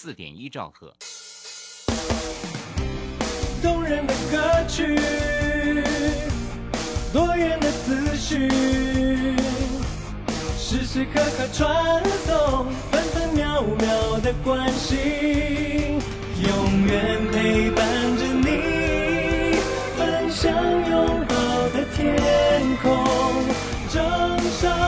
四点一兆赫。动人的歌曲，多元的资讯，时时刻刻传送，分分秒秒的关心，永远陪伴着你，分享拥抱的天空，正上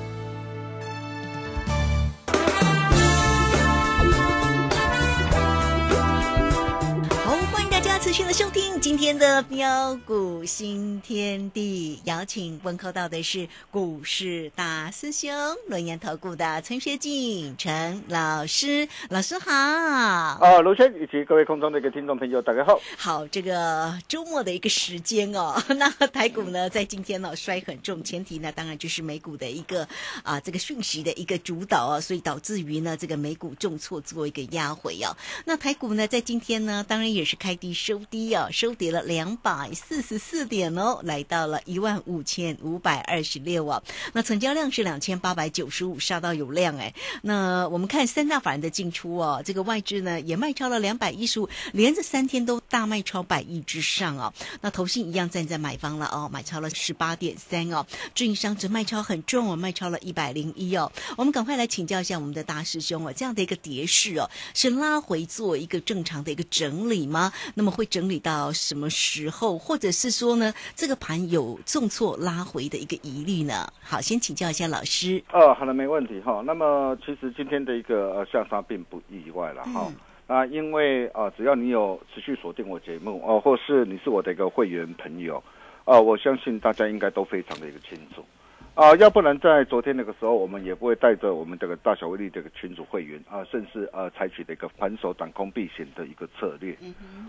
持续的收听今天的标股新天地，邀请问候到的是股市大师兄轮研投顾的陈学进陈老师，老师好。啊，卢轩以及各位空中的一个听众朋友，大家好。好，这个周末的一个时间哦，那台股呢在今天呢摔很重，前提呢当然就是美股的一个啊这个讯息的一个主导啊，所以导致于呢这个美股重挫做一个压回啊。那台股呢在今天呢当然也是开低收低啊，收跌了两百四十四点哦，来到了一万五千五百二十六啊。那成交量是两千八百九十五，杀到有量哎。那我们看三大法人的进出哦，这个外资呢也卖超了两百一十五，连着三天都大卖超百亿之上哦。那投信一样站在买方了哦，买超了十八点三哦。自营商则卖超很重哦，卖超了一百零一哦。我们赶快来请教一下我们的大师兄哦，这样的一个跌势哦，是拉回做一个正常的一个整理吗？那么会整理到什么时候，或者是说呢，这个盘有重挫拉回的一个疑虑呢？好，先请教一下老师。呃，好了，没问题哈。那么其实今天的一个呃下杀并不意外了哈。啊，因为啊，只要你有持续锁定我节目哦，或是你是我的一个会员朋友，啊，我相信大家应该都非常的一个清楚。啊，要不然在昨天那个时候，我们也不会带着我们这个大小威力这个群组会员啊，甚至呃采取的一个反手挡空避险的一个策略，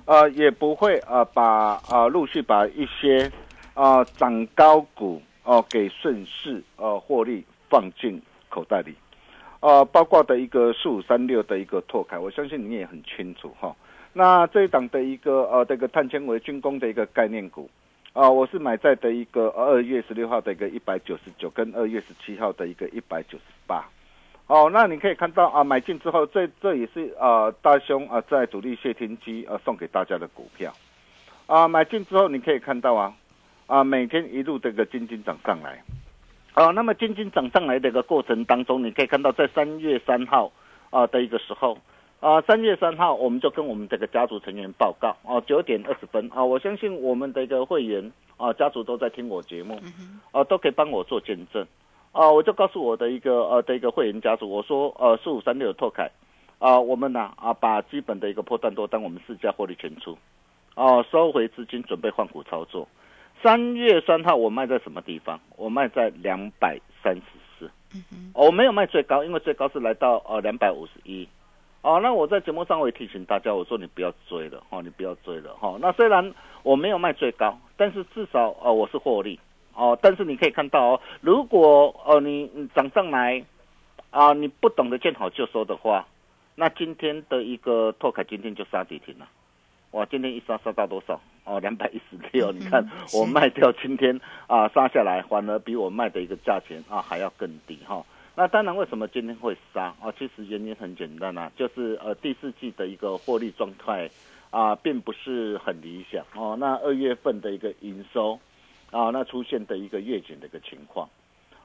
啊，也不会啊把啊陆续把一些啊涨高股哦给顺势呃获利放进口袋里，啊，包括的一个四五三六的一个拓开，我相信你也很清楚哈。那这一档的一个呃这个碳纤维军工的一个概念股。啊，我是买在的一个二月十六号的一个一百九十九，跟二月十七号的一个一百九十八。哦，那你可以看到啊，买进之后，这这也是啊大兄啊在主力谢天机啊送给大家的股票。啊，买进之后你可以看到啊啊每天一路这个金金涨上来。啊，那么金金涨上来的一个过程当中，你可以看到在三月三号啊的一个时候。啊，三月三号我们就跟我们这个家族成员报告哦，九点二十分啊，我相信我们的一个会员啊，家族都在听我节目，啊，都可以帮我做见证，啊，我就告诉我的一个呃的一个会员家族，我说呃四五三六的拓凯，啊，我们呢啊把基本的一个破断多单我们市价获利全出，哦，收回资金准备换股操作。三月三号我卖在什么地方？我卖在两百三十四，我没有卖最高，因为最高是来到呃两百五十一。哦，那我在节目上我也提醒大家，我说你不要追了，哈，你不要追了，哈。那虽然我没有卖最高，但是至少呃我是获利，哦。但是你可以看到哦，如果呃你涨上来，啊你不懂得见好就收的话，那今天的一个拓凯今天就杀跌停了，哇，今天一杀杀到多少？哦，两百一十六，你看我卖掉今天啊杀下来，反而比我卖的一个价钱啊还要更低，哈。那当然，为什么今天会杀啊？其实原因很简单啊，就是呃第四季的一个获利状态啊，并不是很理想哦。那二月份的一个营收啊，那出现的一个月减的一个情况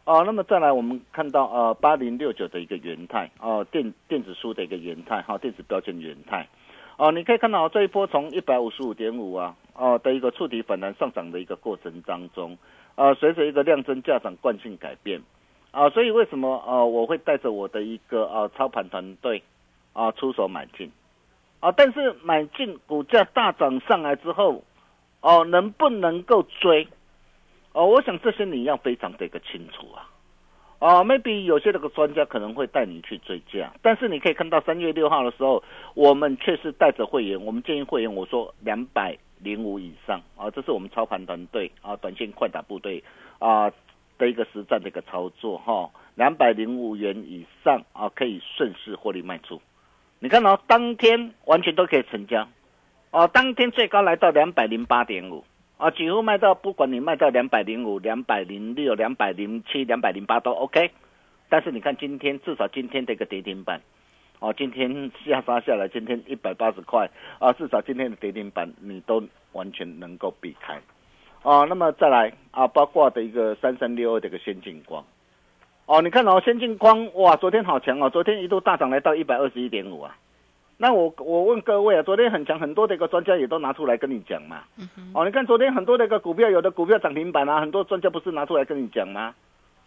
哦。那么再来，我们看到呃八零六九的一个元泰哦，电电子书的一个元泰哈，电子标签元泰哦，你可以看到这一波从一百五十五点五啊哦的一个触底反弹上涨的一个过程当中，呃，随着一个量增价涨惯性改变啊，所以为什么呃我会带着我的一个呃操盘团队啊出手买进？啊，但是买进股价大涨上来之后，哦，能不能够追？哦，我想这些你要非常的一个清楚啊。哦，maybe 有些那个专家可能会带你去追价，但是你可以看到三月六号的时候，我们确实带着会员，我们建议会员我说两百零五以上啊，这是我们操盘团队啊，短线快打部队啊的一个实战的一个操作哈，两百零五元以上啊，可以顺势获利卖出。你看哦，当天完全都可以成交，哦，当天最高来到两百零八点五，啊，几乎卖到，不管你卖到两百零五、两百零六、两百零七、两百零八都 OK。但是你看今天，至少今天的一个跌停板，哦，今天下杀下来，今天一百八十块，啊，至少今天的跌停板你都完全能够避开，哦，那么再来啊，包括的一个三三六二的一个先进光。哦，你看哦，先进光哇，昨天好强哦，昨天一度大涨来到一百二十一点五啊。那我我问各位啊，昨天很强，很多的一个专家也都拿出来跟你讲嘛。哦，你看昨天很多的一个股票，有的股票涨停板啊，很多专家不是拿出来跟你讲吗？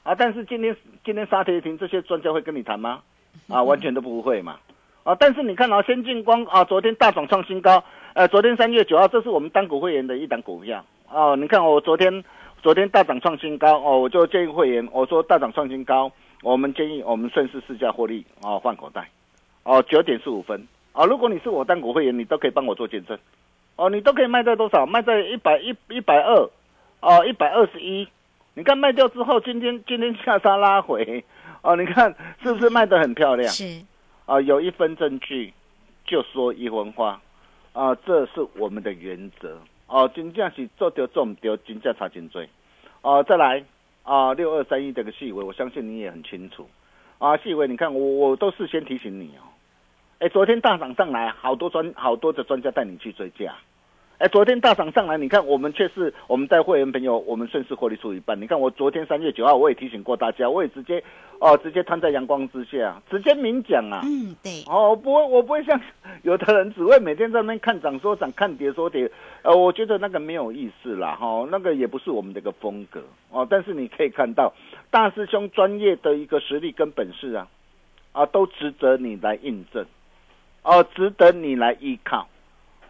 啊，但是今天今天杀跌停，这些专家会跟你谈吗？啊，完全都不会嘛。啊，但是你看哦，先进光啊，昨天大涨创新高，呃，昨天三月九号，这是我们单股会员的一档股票哦。你看我昨天。昨天大涨创新高哦，我就建议会员，我说大涨创新高，我们建议我们顺势试价获利哦，换口袋哦，九点四五分哦。如果你是我单股会员，你都可以帮我做见证哦，你都可以卖在多少？卖在一百一一百二哦，一百二十一。你看卖掉之后，今天今天下杀拉回哦，你看是不是卖得很漂亮？是啊，有一分证据就说一分话啊，这是我们的原则。哦，真正是做掉做唔掉，真正差真多。哦，再来啊，六二三一这个细微，我相信你也很清楚。啊，细微，你看我我都事先提醒你哦。哎，昨天大涨上来，好多专好多的专家带你去追价。哎，昨天大涨上来，你看我们却是我们带会员朋友，我们顺势获利出一半。你看我昨天三月九号，我也提醒过大家，我也直接哦，直接摊在阳光之下，直接明讲啊。嗯，对。哦，不会，我不会像 有的人只会每天在那边看涨说涨，看跌说跌。呃，我觉得那个没有意思啦，哈，那个也不是我们的一个风格哦。但是你可以看到，大师兄专业的一个实力跟本事啊，啊，都值得你来印证，哦，值得你来依靠。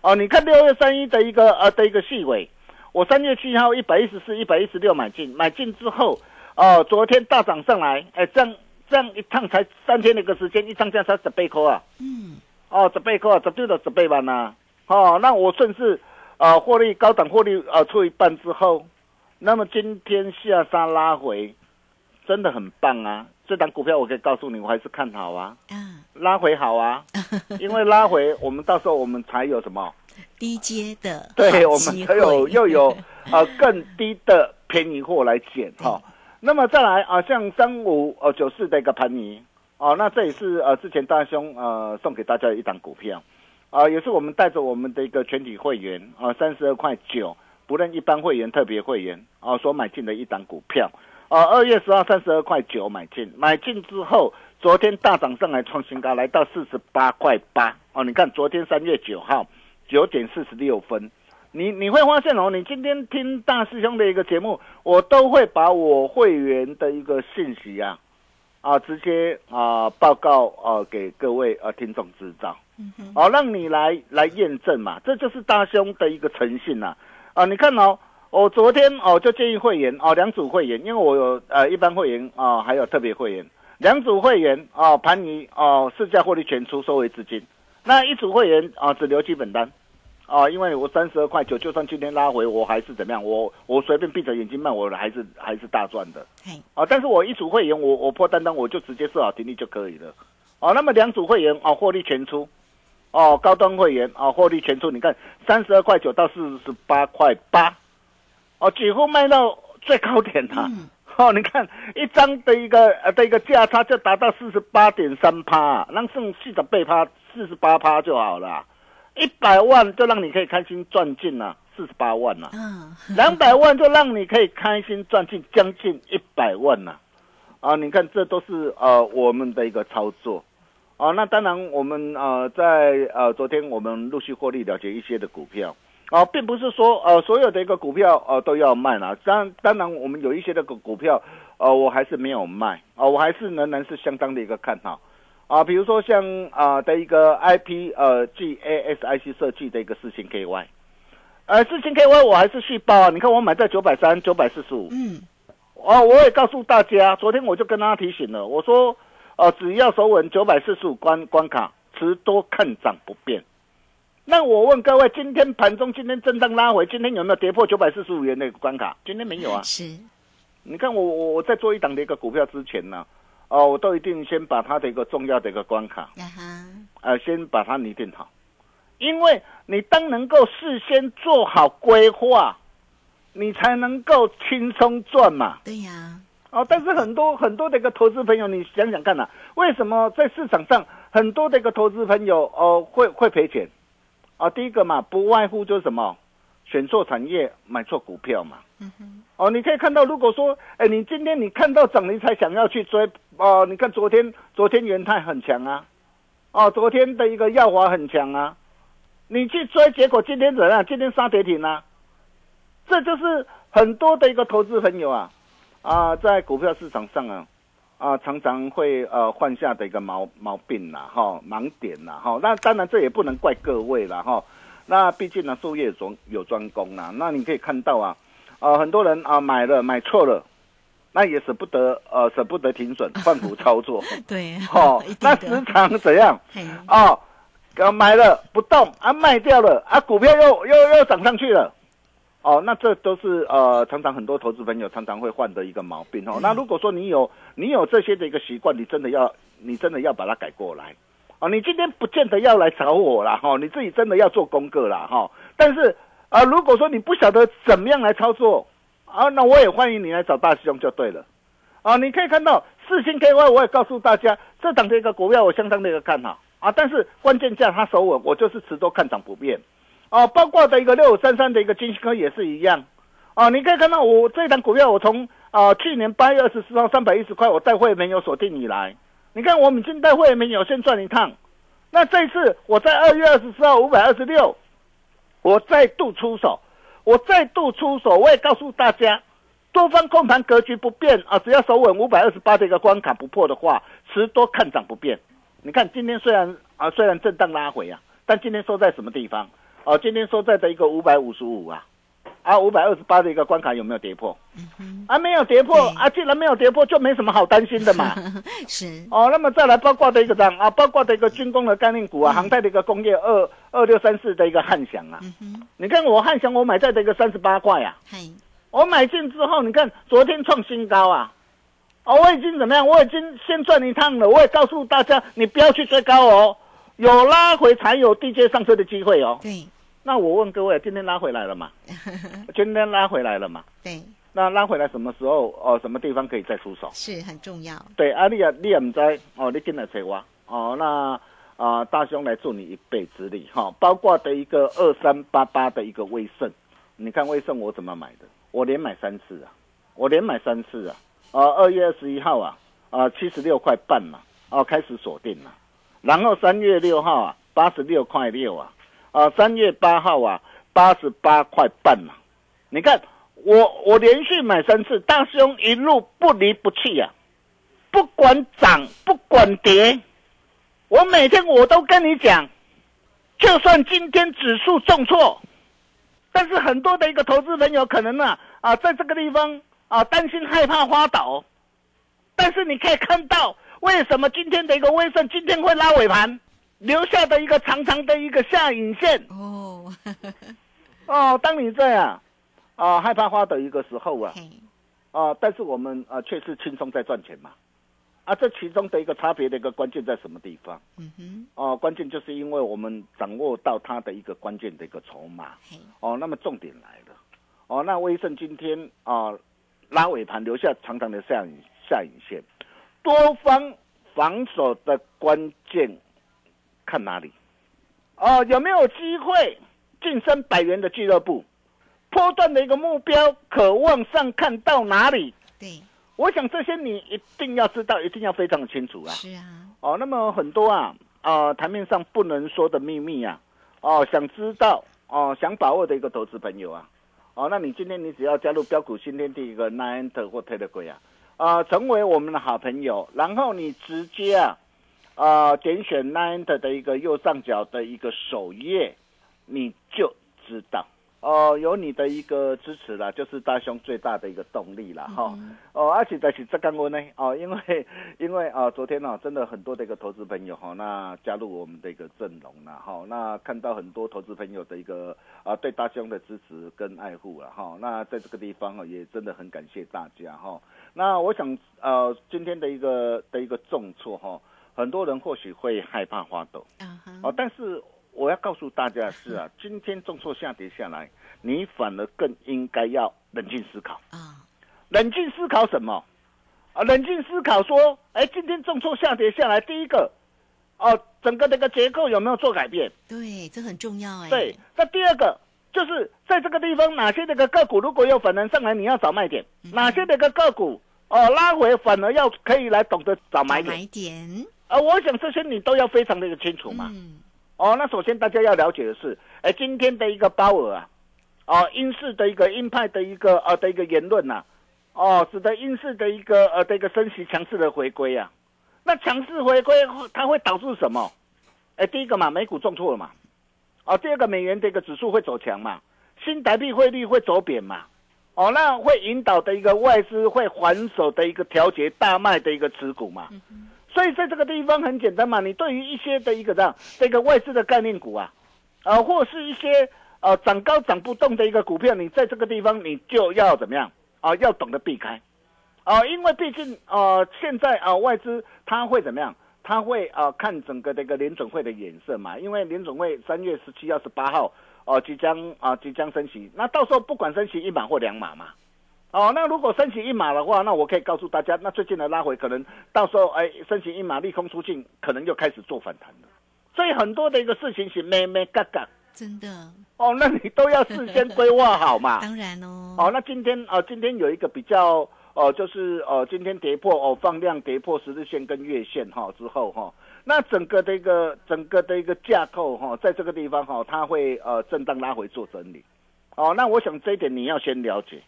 哦，你看六月三一的一个呃的一个细尾，我三月七号一百一十四、一百一十六买进，买进之后，哦，昨天大涨上来，哎，这样这样一趟才三天的一个时间，一趟价才十倍扣啊，嗯，哦，十倍扣啊，十对了十倍万呐，哦，那我顺势啊获利高档获利啊出一半之后，那么今天下杀拉回，真的很棒啊，这档股票我可以告诉你，我还是看好啊，嗯。拉回好啊，因为拉回我们到时候我们才有什么低阶的，对我们才有又有 呃更低的便宜货来捡哈。那么再来啊，像三五呃九四的一个盘尼哦，那这也是呃之前大兄呃送给大家的一档股票啊，也是我们带着我们的一个全体会员啊三十二块九，不论一般会员特别会员啊所买进的一档股票啊，二月十号三十二块九买进，买进之后。昨天大涨上来创新高，来到四十八块八哦。你看，昨天三月九号九点四十六分，你你会发现哦，你今天听大师兄的一个节目，我都会把我会员的一个信息啊啊直接啊报告啊给各位啊听众知道，哦，让你来来验证嘛，这就是大兄的一个诚信呐啊！你看哦，我昨天哦就建议会员哦两组会员，因为我有呃一般会员啊还有特别会员。两组会员哦，盘尼哦，市价获利全出，收回资金。那一组会员啊，只留基本单，哦，因为我三十二块九，就算今天拉回，我还是怎么样？我我随便闭着眼睛卖，我还是还是大赚的。啊，但是我一组会员，我我破单单，我就直接设好停利就可以了。哦，那么两组会员哦，获利全出。哦，高端会员哦，获利全出。你看，三十二块九到四十八块八，哦，几乎卖到最高点了。哦，你看一张的一个呃的一个价差就达到四十八点三趴，让剩四十倍趴四十八趴就好了。一百万就让你可以开心赚进了四十八万了，嗯，两百万就让你可以开心赚进将近一百万了，啊，你看这都是呃我们的一个操作，啊，那当然我们呃在呃昨天我们陆续获利了结一些的股票。啊，并不是说呃所有的一个股票呃都要卖了，当当然我们有一些的股股票，呃我还是没有卖。啊、我还是仍然是相当的一个看好。啊，比如说像啊、的一个 IP 呃 GASIC 设计的一个四星 KY，呃四星 KY 我还是续报啊，你看我买在九百三九百四十五，嗯，哦，我也告诉大家，昨天我就跟大家提醒了，我说，呃，只要守稳九百四十五关关卡，持多看涨不变。那我问各位，今天盘中今天震荡拉回，今天有没有跌破九百四十五元的一个关卡？今天没有啊。是，你看我我我在做一档的一个股票之前呢，哦、我都一定先把它的一个重要的一个关卡，呀哈，呃，先把它拟定好，因为你当能够事先做好规划，你才能够轻松赚嘛。对呀，哦，但是很多很多的一个投资朋友，你想想看呐、为什么在市场上很多的一个投资朋友哦会会赔钱？啊，第一个嘛，不外乎就是什么，选错产业，买错股票嘛。嗯哼，哦，你可以看到，如果说，哎，你今天你看到涨，你才想要去追，哦，你看昨天昨天元泰很强啊，哦，昨天的一个耀华很强啊，你去追，结果今天怎样？今天杀跌停啊，这就是很多的一个投资朋友啊，啊，在股票市场上啊，啊，常常会呃犯下的一个毛毛病啦，哈，盲点啦，哈。那当然这也不能怪各位啦，哈。那毕竟呢，术业有专有专攻啦。那你可以看到啊，啊，很多人啊买了买错了，那也舍不得呃舍不得停损 换股操作，对，哦，那的时常怎样？嘿，哦，呃买了不动啊，卖掉了啊，股票又又又涨上去了。哦，那这都是呃，常常很多投资朋友常常会犯的一个毛病哦。那如果说你有你有这些的一个习惯，你真的要你真的要把它改过来。哦，你今天不见得要来找我啦，哈、你自己真的要做功课啦，哈、但是啊、如果说你不晓得怎么样来操作啊，那我也欢迎你来找大师兄就对了。啊，你可以看到四星 KY，我也告诉大家，这档的一个股票我相当的一个看好啊，但是关键价它守稳，我就是持多看涨不变。哦，包括的一个六五三三的一个金星科也是一样。啊，你可以看到我这档股票，我从啊去年八月二十四号三百一十块，我带会没有锁定以来，你看我们已经带会没有先赚一趟。那这一次我在二月二十四号五百二十六，我再度出手，我再度出手，我也告诉大家，多方控盘格局不变啊，只要守稳五百二十八的一个关卡不破的话，持多看涨不变。你看今天虽然啊虽然震荡拉回啊，但今天收在什么地方？哦、今天收在的一个五百五十五啊，啊五百二十八的一个关卡有没有跌破？啊没有跌破啊，既然没有跌破，就没什么好担心的嘛。是，哦，那么再来包括的一个涨啊，包括的一个军工的概念股啊，航太的一个工业二二六三四的一个汉翔啊，嗯，你看我汉翔我买在的一个三十八块啊，嘿，我买进之后，你看昨天创新高啊，哦，我已经怎么样？我已经先赚一趟了。我也告诉大家，你不要去追高哦，有拉回才有低阶上车的机会哦。对，那我问各位，今天拉回来了吗？今天拉回来了嘛？对，那拉回来什么时候？哦，什么地方可以再出手？是很重要，对，啊，你也你也唔知哦，你进来找我哦，那啊、大兄来助你一臂之力哈、包括的一个二三八八的一个威盛，你看威盛我怎么买的？我连买三次啊，我连买三次啊，啊，二月二十一号啊，啊，七十六块半嘛，哦、开始锁定了，然后三月六号啊，八十六块六啊，啊，三月八号啊，八十八块半，你看我我连续买三次，大兄一路不离不弃啊。不管涨不管跌，我每天我都跟你讲，就算今天指数重挫，但是很多的一个投资朋友可能呢啊，在这个地方啊担心害怕花倒，但是你可以看到为什么今天的一个威盛今天会拉尾盘，留下的一个长长的一个下影线？哦，哦。当你这样啊害怕花的一个时候啊，嘿，啊，但是我们啊却是轻松在赚钱嘛，啊，这其中的一个差别的一个关键在什么地方？嗯哼，哦、关键就是因为我们掌握到它的一个关键的一个筹码。哦，那么重点来了，哦，那威盛今天啊、拉尾盘留下长长的下影下影线，多方防守的关键看哪里？哦，有没有机会晋升百元的俱乐部？波段的一个目标渴望上看到哪里？对，我想这些你一定要知道，一定要非常的清楚啊。是啊，哦，那么很多啊，啊、台面上不能说的秘密啊，哦，想知道哦，想把握的一个投资朋友啊，哦，那你今天你只要加入标股新天地一个 Nine 或 Telegram 啊，啊、成为我们的好朋友，然后你直接啊，啊、点选 Nine 的一个右上角的一个首页，你就知道。哦，有你的一个支持啦，就是大兄最大的一个动力啦，哈、哦，而且在是这刚我呢，哦，因为 因为啊、昨天呢、真的很多的一个投资朋友哈、那加入我们的一个阵容啦，哈、那看到很多投资朋友的一个啊、对大兄的支持跟爱护了哈、那在这个地方哦，也真的很感谢大家哈、那我想呃，今天的一个的一个重挫哈、很多人或许会害怕花抖啊哈，哦，但是我要告诉大家的是啊，今天重挫下跌下来，你反而更应该要冷静思考。啊，冷静思考什么？啊，冷静思考说，哎，今天重挫下跌下来，第一个，哦，整个这个结构有没有做改变？对，这很重要哎，对，那第二个就是在这个地方，哪些这个个股如果有反弹上来，你要找卖点；哪些那个个股哦拉回，反而要可以来懂得找买点。买点，啊，我想这些你都要非常的清楚嘛。嗯，哦，那首先大家要了解的是，哎，今天的一个鲍尔啊，哦，英式的一个鹰派的一个呃的一个言论呐、哦，使得英式的一个呃的一个升息强势的回归啊，那强势回归它会导致什么？哎，第一个嘛，美股重挫了嘛，哦，第二个美元的一个指数会走强嘛，新台币汇率会走贬嘛，哦，那会引导的一个外资会还手的一个调节大卖的一个持股嘛。所以在这个地方很简单嘛，你对于一些的一个这样这个外资的概念股啊，啊、或是一些呃涨高涨不动的一个股票，你在这个地方你就要怎么样啊、要懂得避开啊、因为毕竟呃现在啊、外资它会怎么样？它会啊、看整个这个联准会的眼色嘛，因为联准会三月十七二、十八号哦、即将啊、即将升息，那到时候不管升息一码或两码嘛。哦，那如果升息一码的话，那我可以告诉大家，那最近的拉回可能到时候哎，升息一码利空出尽，可能又开始做反弹了。所以很多的一个事情是咩咩嘎嘎真的，哦，那你都要事先规划好嘛。当然哦，哦，那今天哦，今天有一个比较哦，就是哦，今天跌破哦，放量跌破十日线跟月线哈、之后哈、那整个的一个整个的一个架构哈、在这个地方哈、它会呃震荡拉回做整理。哦，那我想这一点你要先了解。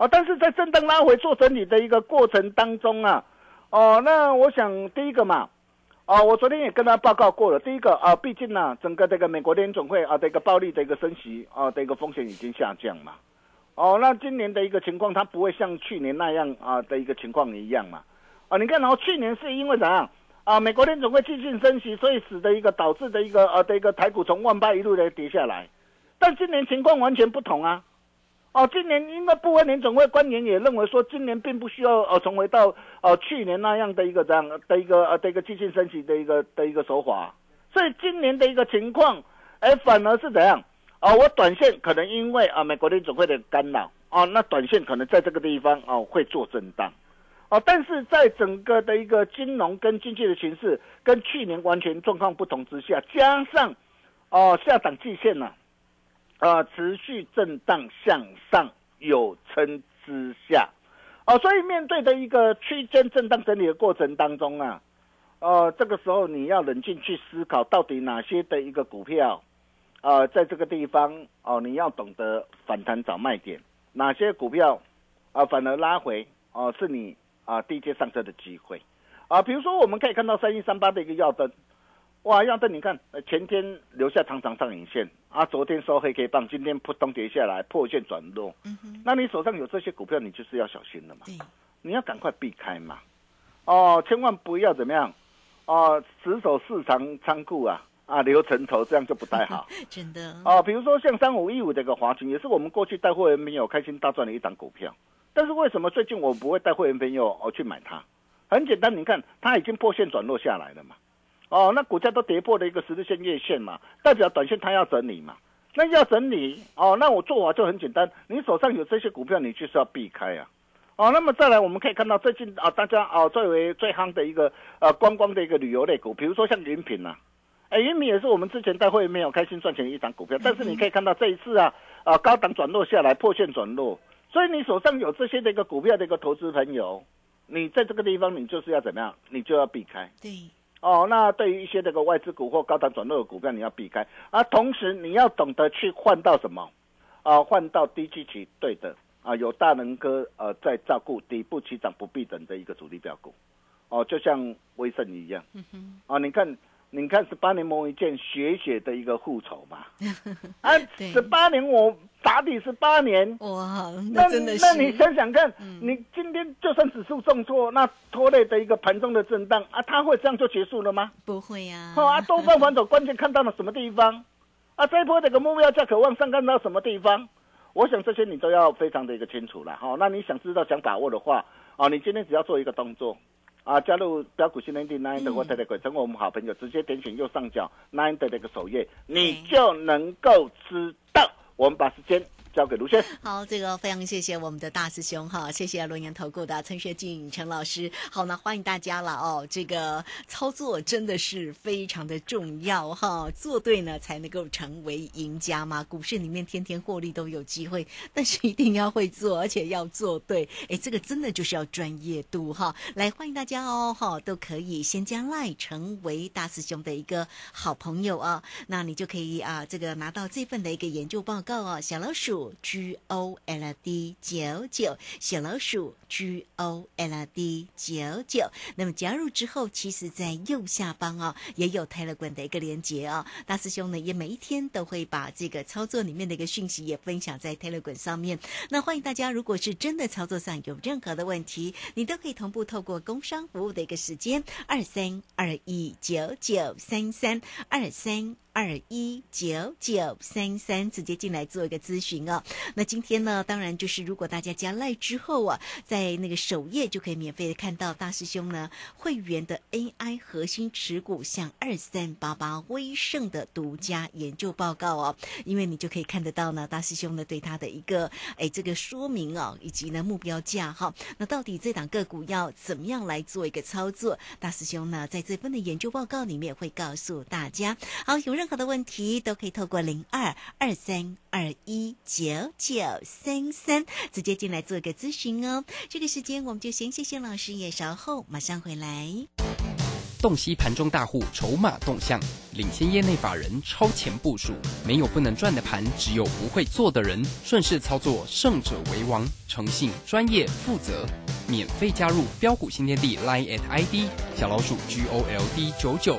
哦，但是在震荡拉回做整理的一个过程当中啊，哦，那我想第一个嘛，哦，我昨天也跟他报告过了，第一个啊，毕竟呢、整个这个美国联总会啊的一个暴力的一个升息啊的一个风险已经下降嘛。哦，那今年的一个情况，它不会像去年那样啊的一个情况一样嘛。啊，你看，然后去年是因为怎样啊？美国联总会继续升息，所以使得一个导致的一个呃的一个台股从万八一路的跌下来。但今年情况完全不同啊。哦，今年因为部分联总会官员也认为说，今年并不需要呃重回到呃去年那样的一个这样的一个呃的一个继续升级的一个的一个手法，所以今年的一个情况，哎，反而是怎样？哦，我短线可能因为啊美国联总会的干扰哦，那短线可能在这个地方哦会做震荡，哦，但是在整个的一个金融跟经济的形势跟去年完全状况不同之下，加上哦下档季线呢、持续震荡向上有撑之下，哦，所以面对的一个区间震荡整理的过程当中啊，呃，这个时候你要冷静去思考，到底哪些的一个股票，呃，在这个地方哦、你要懂得反弹找卖点，哪些股票啊、反而拉回哦、是你啊、低阶上车的机会啊，比如说我们可以看到三一三八的一个耀灯。哇，耀灯，你看，呃前天留下长长上影线啊，昨天收黑 K 棒，今天扑通跌下来，破线转弱。嗯哼，那你手上有这些股票，你就是要小心了嘛，对，你要赶快避开嘛。哦，千万不要怎么样，哦，死守市场仓库啊，啊，留城头，这样就不太好。真的，哦，比如说像三五一五这个华勤，也是我们过去带会员朋友开心大赚的一档股票。但是为什么最近我不会带会员朋友哦去买它？很简单，你看它已经破线转弱下来了嘛。哦，那股价都跌破了一个十字线、月线嘛，代表短线它要整理嘛。那要整理哦，那我做法就很简单，你手上有这些股票，你就是要避开啊。哦，那么再来，我们可以看到最近啊，大家啊最为最夯的一个呃观光的一个旅游类股，比如说像云品呐、哎，云品也是我们之前在会没有开心赚钱的一张股票，但是你可以看到这一次啊，啊高档转落下来，破线转落，所以你手上有这些的一个股票的一个投资朋友，你在这个地方你就是要怎么样，你就要避开。对，哦，那对于一些这个外资股或高档转弱的股票，你要避开，而同时你要懂得去换到什么，啊，换到低基期对的，啊，有大能哥呃在照顾底部起涨不必等的一个主力标股，哦，就像威盛一样，啊，你看。你看十八年磨一剑，血血的一个复仇嘛。啊，十八年我打底十八年，哇，那那真的是，那你想想看，嗯你今天就算指数重挫，那拖累的一个盘中的震荡啊，它会这样就结束了吗？不会呀、好、啊，多方反走，关键看到了什么地方？啊，这一波这个目标价可望上看到什么地方？我想这些你都要非常的一个清楚了。好、那你想知道想把握的话，啊，你今天只要做一个动作。啊，加入标股新天地 Nine 的或 Telegram，成为我们好朋友，直接点选右上角 Nine 的那个首页，你就能够知道。我们把时间交给卢轩。好，这个非常谢谢我们的大师兄哈，谢谢龙岩投顾的陈学进陈老师。好，那欢迎大家了哦。这个操作真的是非常的重要哈，做对呢才能够成为赢家嘛。股市里面天天获利都有机会，但是一定要会做，而且要做对。哎，这个真的就是要专业度哈。来，欢迎大家哦哈，都可以先加赖成为大师兄的一个好朋友啊，那你就可以啊这个拿到这份的一个研究报告哦，小老鼠。G O L D 九九小老鼠 G O L D 九九，那么加入之后，其实在右下方、哦、也有 tele 港的一个连接、哦。大师兄呢也每一天都会把这个操作里面的一个讯息也分享在 tele 港上面。那欢迎大家，如果是真的操作上有任何的问题，你都可以同步透过工商服务的一个时间二三二一九九三三二三。二一九九三三，直接进来做一个咨询哦。那今天呢，当然就是如果大家加赖之后啊，在那个首页就可以免费的看到大师兄呢会员的 AI 核心持股像二三八八威盛的独家研究报告哦，因为你就可以看得到呢，大师兄呢对他的一个哎这个说明哦，以及呢目标价哈。那到底这档个股要怎么样来做一个操作？大师兄呢在这份的研究报告里面会告诉大家。好，有任何的问题都可以透过零二二三二一九九三三直接进来做个咨询哦。这个时间我们就先谢谢老师，也稍后马上回来。洞悉盘中大户筹码动向，领先业内法人超前部署，没有不能赚的盘，只有不会做的人。顺势操作，胜者为王。诚信、专业、负责，免费加入标股新天地 Line at ID 小老鼠 G O L D 九九。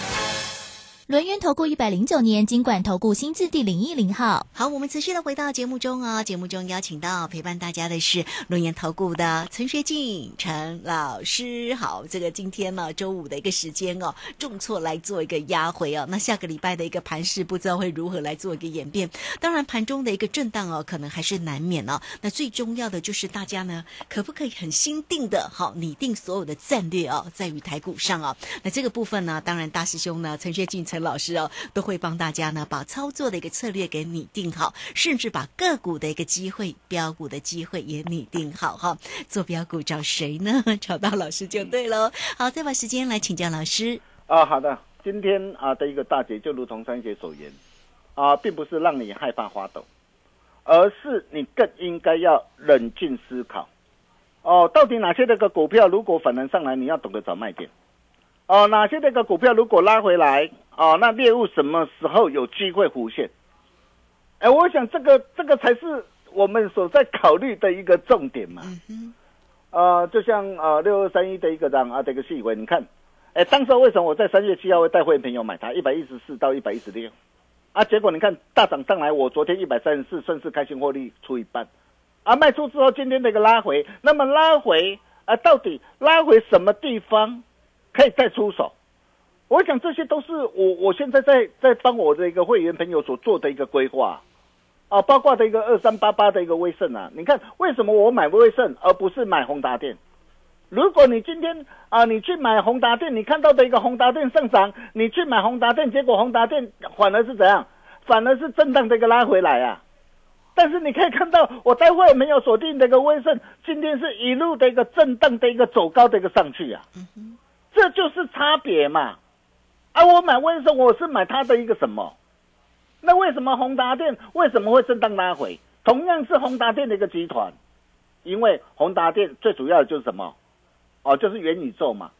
轮源投顾一百零九年金管投顾新字第零一零号。好，我们持续的回到节目中哦。节目中邀请到陪伴大家的是轮研投顾的陈学进陈老师。好，这个今天呢周五的一个时间哦，重挫来做一个压回哦。那下个礼拜的一个盘势不知道会如何来做一个演变。当然盘中的一个震荡哦，可能还是难免哦。那最重要的就是大家呢，可不可以很心定的好拟定所有的战略哦，在于台股上哦。那这个部分呢，当然大师兄呢陈学进陈老师哦，都会帮大家呢把操作的一个策略给拟定好，甚至把个股的一个机会、标股的机会也拟定好哈。做标股找谁呢？找到老师就对喽。好，再把时间来请教老师。啊，好的，今天啊的一个大姐就如同三姐所言啊，并不是让你害怕花抖，而是你更应该要冷静思考。哦，到底哪些那个股票如果反弹上来，你要懂得找卖点。哦，哪些那个股票如果拉回来，哦，那猎物什么时候有机会浮现？哎，我想这个这个才是我们所在考虑的一个重点嘛。嗯，呃，就像呃六二三一的一个涨啊，这个细微，你看哎，当时为什么我在三月七号会带会员朋友买它一百一十四到一百一十六？啊，结果你看大涨上来，我昨天一百三十四顺势开心获利出一半，啊，卖出之后今天的一个拉回，那么拉回啊，到底拉回什么地方可以再出手？我想这些都是我我现在在在帮我的一个会员朋友所做的一个规划，啊，包括的一个二三八八的一个威盛啊，你看为什么我买威盛而不是买宏达电？如果你今天啊，你去买宏达电，你看到的一个宏达电上涨，你去买宏达电，结果宏达电反而是怎样？反而是震荡的一个拉回来啊。但是你可以看到，我待会没有锁定的一个威盛，今天是一路的一个震荡的一个走高的一个上去啊。这就是差别嘛。啊，我买威盛，我是买它的一个什么？那为什么宏达电为什么会震荡拉回？同样是宏达电的一个集团，因为宏达电最主要的就是什么？哦，就是元宇宙嘛。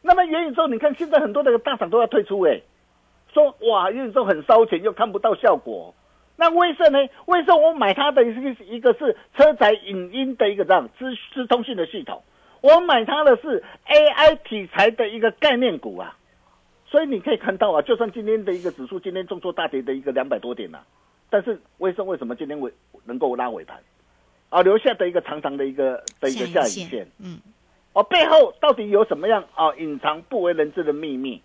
那么元宇宙，你看现在很多的大厂都要退出，哎，说哇元宇宙很烧钱，又看不到效果。那威盛呢？威盛我买它的一个一个是车载影音的一个这样资资通讯的系统，我买它的是 AI 题材的一个概念股啊。所以你可以看到啊，就算今天的一个指数今天重挫大跌的一个两百多点呐，但是威盛为什么今天尾能够拉尾盘啊，留下的一个长长的一个的一个下影线，嗯。哦，背后到底有什么样啊隐藏不为人知的秘密？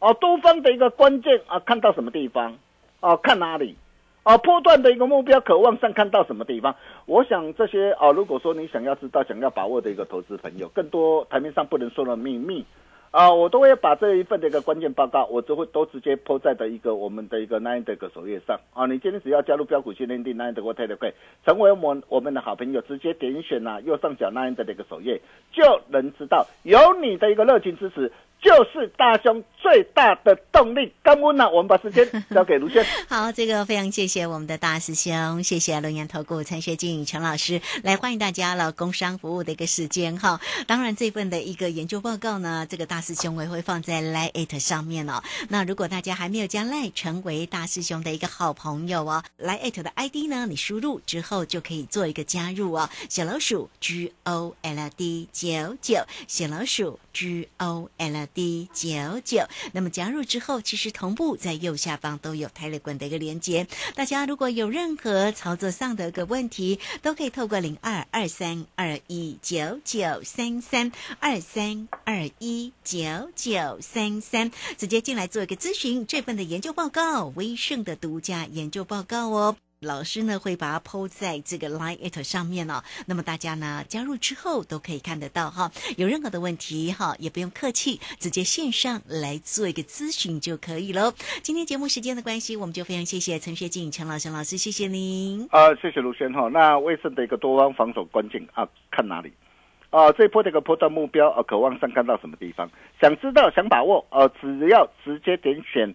哦，多方的一个关键啊，看到什么地方？哦，看哪里？啊，波段的一个目标渴望上看到什么地方？我想这些啊，如果说你想要知道、想要把握的一个投资朋友，更多台面上不能说的秘密。啊，我都会把这一份的一个关键报告，我都会都直接铺在的一个我们的一个 Nine 的个首页上啊。你今天只要加入标股训练营 Nine 的国泰的会，成为我我们的好朋友，直接点选呐右上角 Nine 的一个首页，就能知道有你的一个热情支持。就是大兄最大的动力。干温呢，我们把时间交给卢轩。好，这个非常谢谢我们的大师兄，谢谢龙岩投顾陈学静陈老师来欢迎大家了。工商服务的一个时间哈，当然这份的一个研究报告呢，这个大师兄我也会放在 Line 上面哦。那如果大家还没有加 Line 成为大师兄的一个好朋友哦，Line 的 ID 呢，你输入之后就可以做一个加入哦。小老鼠 G O L D 九九，小老鼠 G O L。D 九九，那么加入之后，其实同步在右下方都有泰勒管的一个连接。大家如果有任何操作上的一个问题，都可以透过零二二三二一九九三三二三二一九九三三直接进来做一个咨询。这份的研究报告，威盛的独家研究报告哦。老师呢会把它抛在这个 Line it 上面哦，那么大家呢加入之后都可以看得到哈，有任何的问题哈也不用客气，直接线上来做一个咨询就可以喽。今天节目时间的关系，我们就非常谢谢陈学静陈老师老师，谢谢您。啊，谢谢卢轩哈。那卫生的一个多方防守关键啊，看哪里？啊，这一波的一个波段目标啊，渴望上看到什么地方？想知道想把握啊，只要直接点选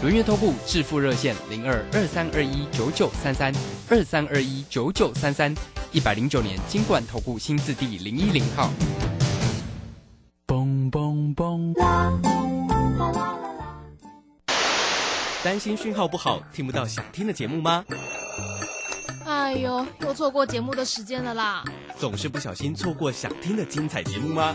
轮月投顾致富热线零二二三二一九九三三二三二一九九三三一百零九年金管投顾新字第零一零号。嘣嘣嘣！担心讯号不好听不到想听的节目吗？哎呦，又错过节目的时间了啦！总是不小心错过想听的精彩节目吗？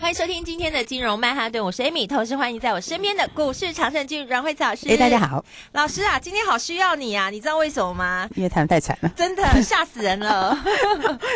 欢迎收听今天的金融曼哈顿，我是 Amy，同时欢迎在我身边的股市常胜军阮慧慈老师。哎，大家好，老师啊，今天好需要你啊，你知道为什么吗？因为谈太惨了，真的吓死人了。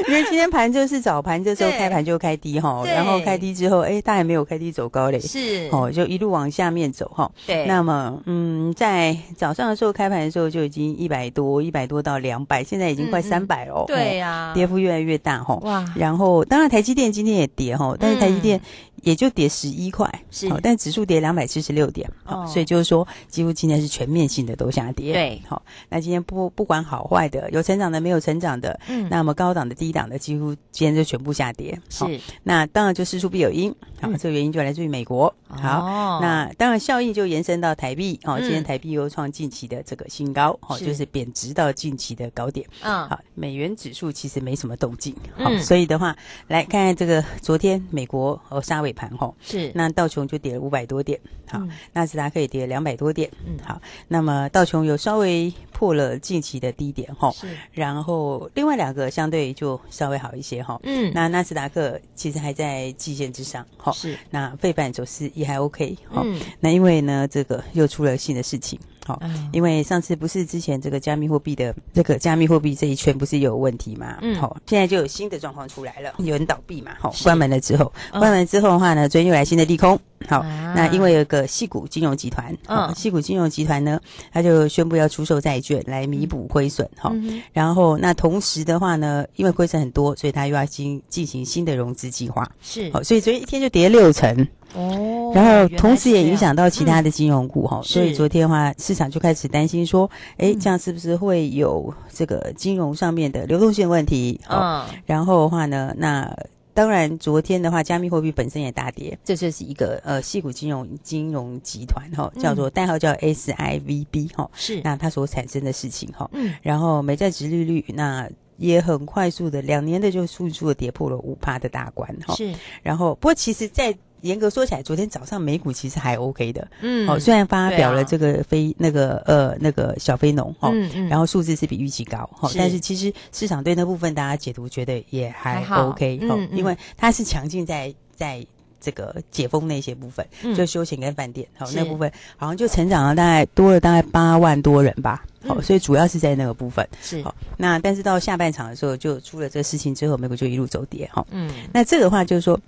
因为今天盘就是早盘这时候开盘就开低哈，然后开低之后，哎，它还没有开低走高嘞，是哦，就一路往下面走哈。对，那么嗯，在早上的时候开盘的时候就已经一百多，一百多到两百，现在已经快三百哦。对呀，跌幅越来越大哈。哇，然后当然台积电今天也跌哈，但是台积电。业也就跌十一块，是，但指数跌两百七十六点，哦，所以就是说，几乎今天是全面性的都下跌，对，好，那今天不不管好坏的，有成长的没有成长的，嗯，那么高档的低档的几乎今天就全部下跌，是，那当然就事出必有因，好，这个原因就来自于美国，好，那当然效应就延伸到台币，哦，今天台币又创近期的这个新高，哦，就是贬值到近期的高点，嗯，好，美元指数其实没什么动静，好，所以的话来看看这个昨天美国和沙尾。盘后是。那道琼就跌了五百多点，好，纳斯达克也跌了两百多点，嗯，好，那么道琼有稍微破了近期的低点哈，是，然后另外两个相对就稍微好一些哈，嗯，那纳斯达克其实还在季线之上，哈，是，那费半走势也还 OK，好，那因为呢这个又出了新的事情。好，因为上次不是之前这个加密货币的这个加密货币这一圈不是有问题嘛？嗯，好，现在就有新的状况出来了，有人倒闭嘛？好，关门了之后，关门之后的话呢，昨天又来新的利空。好，那因为有个细谷金融集团，嗯，细谷金融集团呢，他就宣布要出售债券来弥补亏损。哈，然后那同时的话呢，因为亏损很多，所以他又要进进行新的融资计划。是，好，所以昨天一天就跌六成。哦，然后同时也影响到其他的金融股哈，所以昨天的话，市场就开始担心说，哎，这样是不是会有这个金融上面的流动性问题？嗯，然后的话呢，那当然昨天的话，加密货币本身也大跌，这就是一个呃，细股金融金融集团哈，叫做代号叫 SIVB 哈，是。那它所产生的事情哈，嗯，然后美债值利率那也很快速的两年的就迅速的跌破了五趴的大关哈，是，然后不过其实，在严格说起来，昨天早上美股其实还 OK 的，嗯，哦，虽然发表了这个非那个呃那个小非农，哈，嗯嗯，然后数字是比预期高，哈，但是其实市场对那部分大家解读觉得也还 OK，哈，因为它是强劲在在这个解封那些部分，就休闲跟饭店，好那部分好像就成长了大概多了大概八万多人吧，好，所以主要是在那个部分是。好，那但是到下半场的时候就出了这个事情之后，美股就一路走跌，哈，嗯，那这个话就是说。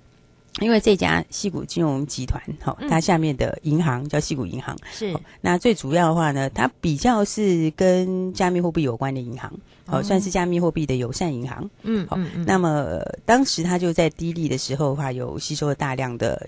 因为这家西谷金融集团，哈，它下面的银行叫西谷银行，是。那最主要的话呢，它比较是跟加密货币有关的银行，哦，算是加密货币的友善银行，嗯，好，那么当时它就在低利的时候的话，有吸收了大量的